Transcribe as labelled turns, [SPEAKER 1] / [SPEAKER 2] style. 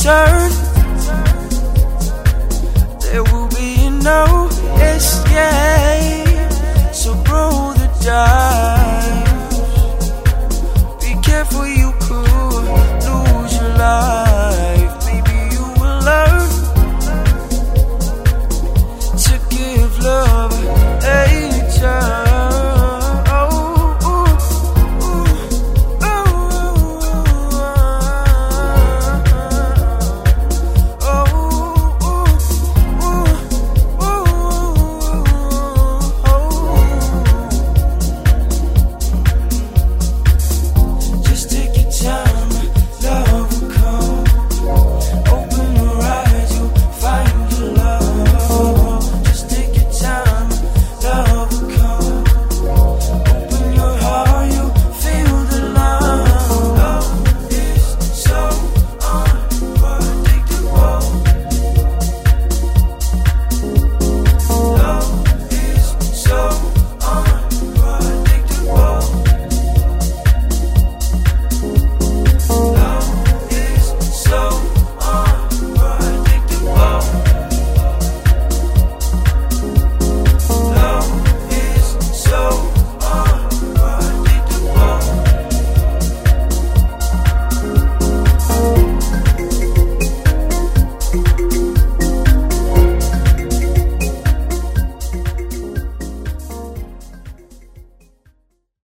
[SPEAKER 1] return. There will be no escape. So roll the dice.